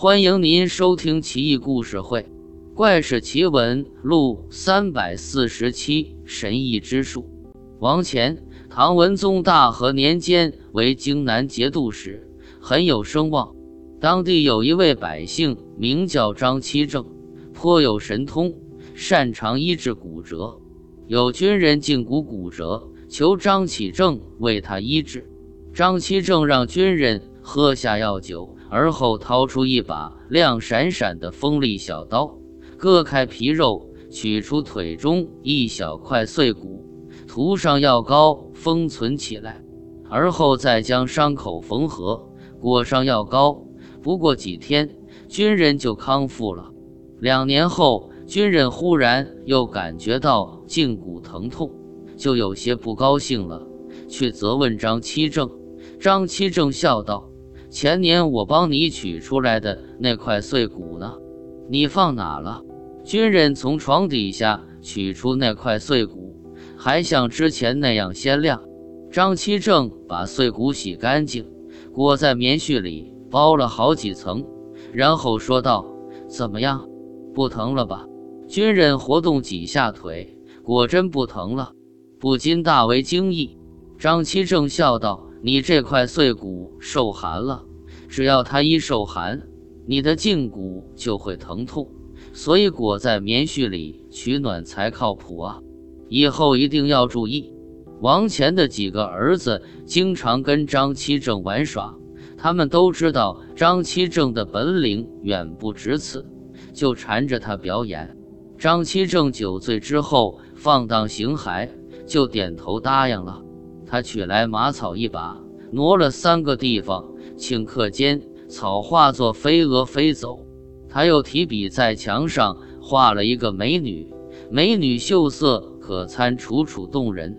欢迎您收听《奇异故事会·怪事奇闻录》三百四十七《神异之术》。王乾，唐文宗大和年间为京南节度使，很有声望。当地有一位百姓名叫张七正，颇有神通，擅长医治骨折。有军人胫骨骨折，求张启正为他医治。张七正让军人喝下药酒。而后掏出一把亮闪闪的锋利小刀，割开皮肉，取出腿中一小块碎骨，涂上药膏封存起来，而后再将伤口缝合，裹上药膏。不过几天，军人就康复了。两年后，军人忽然又感觉到胫骨疼痛，就有些不高兴了，去责问张七正。张七正笑道。前年我帮你取出来的那块碎骨呢？你放哪了？军人从床底下取出那块碎骨，还像之前那样鲜亮。张七正把碎骨洗干净，裹在棉絮里包了好几层，然后说道：“怎么样？不疼了吧？”军人活动几下腿，果真不疼了，不禁大为惊异。张七正笑道。你这块碎骨受寒了，只要它一受寒，你的胫骨就会疼痛，所以裹在棉絮里取暖才靠谱啊！以后一定要注意。王乾的几个儿子经常跟张七正玩耍，他们都知道张七正的本领远不止此，就缠着他表演。张七正酒醉之后放荡形骸，就点头答应了。他取来马草一把，挪了三个地方，顷刻间草化作飞蛾飞走。他又提笔在墙上画了一个美女，美女秀色可餐，楚楚动人，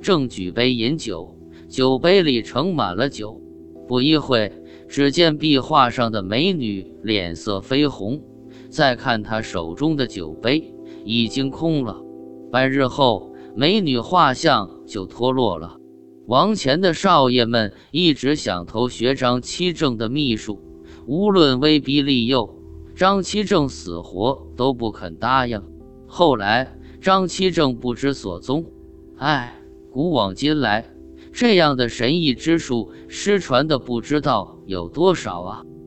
正举杯饮酒，酒杯里盛满了酒。不一会，只见壁画上的美女脸色绯红，再看她手中的酒杯已经空了。半日后，美女画像就脱落了。王前的少爷们一直想投学张七正的秘术，无论威逼利诱，张七正死活都不肯答应。后来张七正不知所踪。唉，古往今来，这样的神异之术失传的不知道有多少啊！